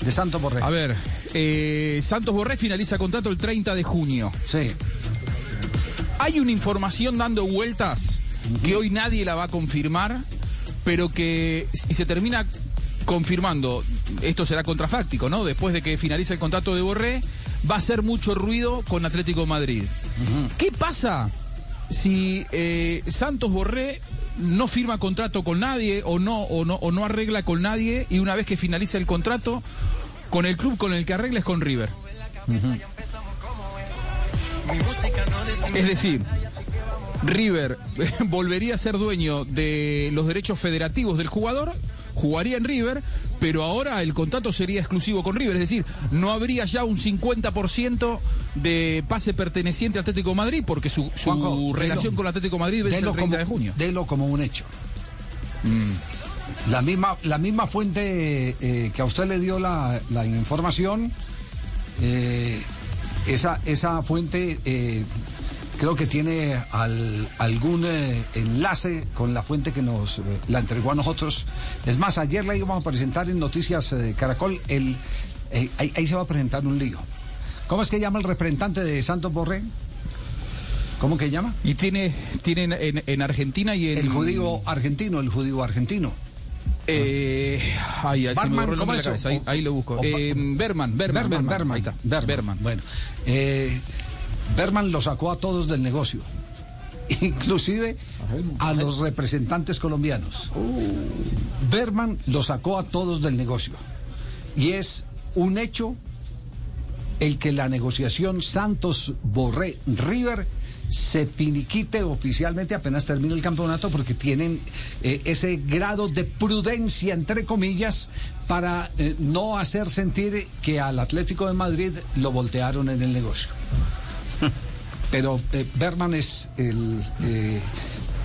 de Santos Borré? A ver, eh, Santos Borré finaliza contrato el 30 de junio. Sí. Hay una información dando vueltas que hoy nadie la va a confirmar, pero que si se termina confirmando, esto será contrafáctico, ¿no? Después de que finalice el contrato de Borré, va a ser mucho ruido con Atlético de Madrid. ¿Qué pasa si eh, Santos Borré no firma contrato con nadie o no, o no o no arregla con nadie y una vez que finaliza el contrato con el club con el que arregla es con River? Es decir, River volvería a ser dueño de los derechos federativos del jugador, jugaría en River, pero ahora el contrato sería exclusivo con River, es decir, no habría ya un 50% de pase perteneciente al Atlético de Madrid, porque su, su Juanjo, relación con el Atlético de Madrid vence el 30 como, de junio. Mm. delo como un hecho. La misma, la misma fuente eh, que a usted le dio la, la información, eh, esa, esa fuente eh, creo que tiene al- algún eh, enlace con la fuente que nos eh, la entregó a nosotros. Es más, ayer la íbamos a presentar en Noticias eh, Caracol. El, ahí, ahí se va a presentar un lío. ¿Cómo es que llama el representante de Santos Borré? ¿Cómo que llama? Y tiene, tienen en, en Argentina y en... El judío argentino, el judío argentino. Eh, ay, ay, se me borró el ¿cómo nombre de la cabeza. Ahí, ahí lo busco. Berman, Berman, Berman, Berman, Berman, Ahí está. Berman. Berman. Bueno, eh, Berman lo sacó a todos del negocio, inclusive a los representantes colombianos. Berman lo sacó a todos del negocio. Y es un hecho el que la negociación Santos Borré River se finiquite oficialmente apenas termine el campeonato porque tienen eh, ese grado de prudencia entre comillas para eh, no hacer sentir que al Atlético de Madrid lo voltearon en el negocio. Pero eh, Berman es el eh,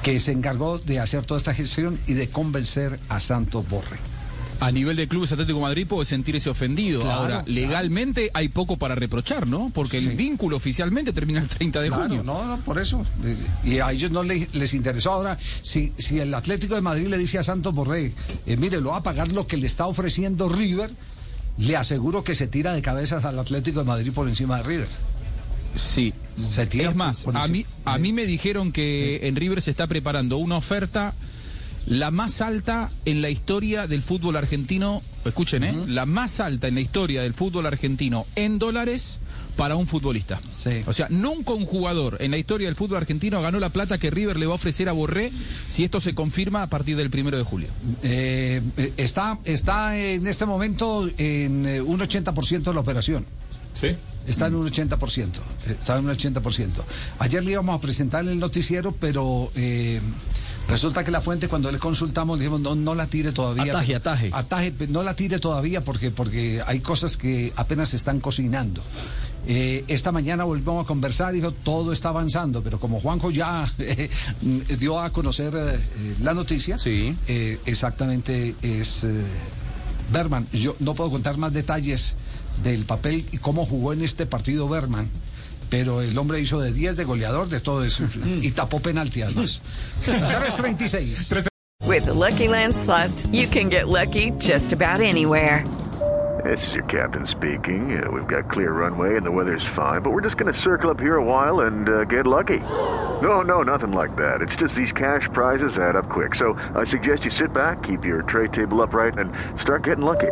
que se encargó de hacer toda esta gestión y de convencer a Santos Borré. A nivel de clubes Atlético de Madrid puede sentirse ofendido. Claro, Ahora, claro. legalmente hay poco para reprochar, ¿no? Porque Sí. el vínculo oficialmente termina el 30 de Claro, junio. no, no, por eso. Eh, Y a ellos no le- les interesó. Ahora, si, si el Atlético de Madrid le dice a Santos Borré, eh, mire, lo va a pagar lo que le está ofreciendo River, le aseguro que se tira de cabezas al Atlético de Madrid por encima de River. Sí. Se tira Es más, a mí, a mí me dijeron que en River se está preparando una oferta la más alta en la historia del fútbol argentino. Escuchen, ¿eh? La más alta en la historia del fútbol argentino en dólares para un futbolista. Sí. O sea, nunca un jugador en la historia del fútbol argentino ganó la plata que River le va a ofrecer a Borré si esto se confirma a partir del primero de julio. Eh, eh, está, está en este momento en eh, un 80% de la operación. Sí. Está en un 80%. eh, Está en un 80%. Ayer le íbamos a presentar el noticiero, pero eh, resulta que la fuente, cuando le consultamos, le dijimos, no, no la tire todavía. Ataje, ataje. Ataje, no la tire todavía porque, porque hay cosas que apenas se están cocinando. Eh, esta mañana volvimos a conversar y dijo, todo está avanzando, pero como Juanjo ya eh, dio a conocer eh, la noticia, Sí. exactamente es... Berman, yo no puedo contar más detalles del papel y cómo jugó en este partido Berman, pero el hombre hizo de 10 de goleador, de todo eso, y tapó penalti además. 3.36. With the Lucky Land slots, you can get lucky just about anywhere. This is your captain speaking. Uh, we've got clear runway and the weather's fine, but we're just going to circle up here a while and uh, get lucky. No, no, nothing like that. It's just these cash prizes add up quick. So I suggest you sit back, keep your tray table upright, and start getting lucky.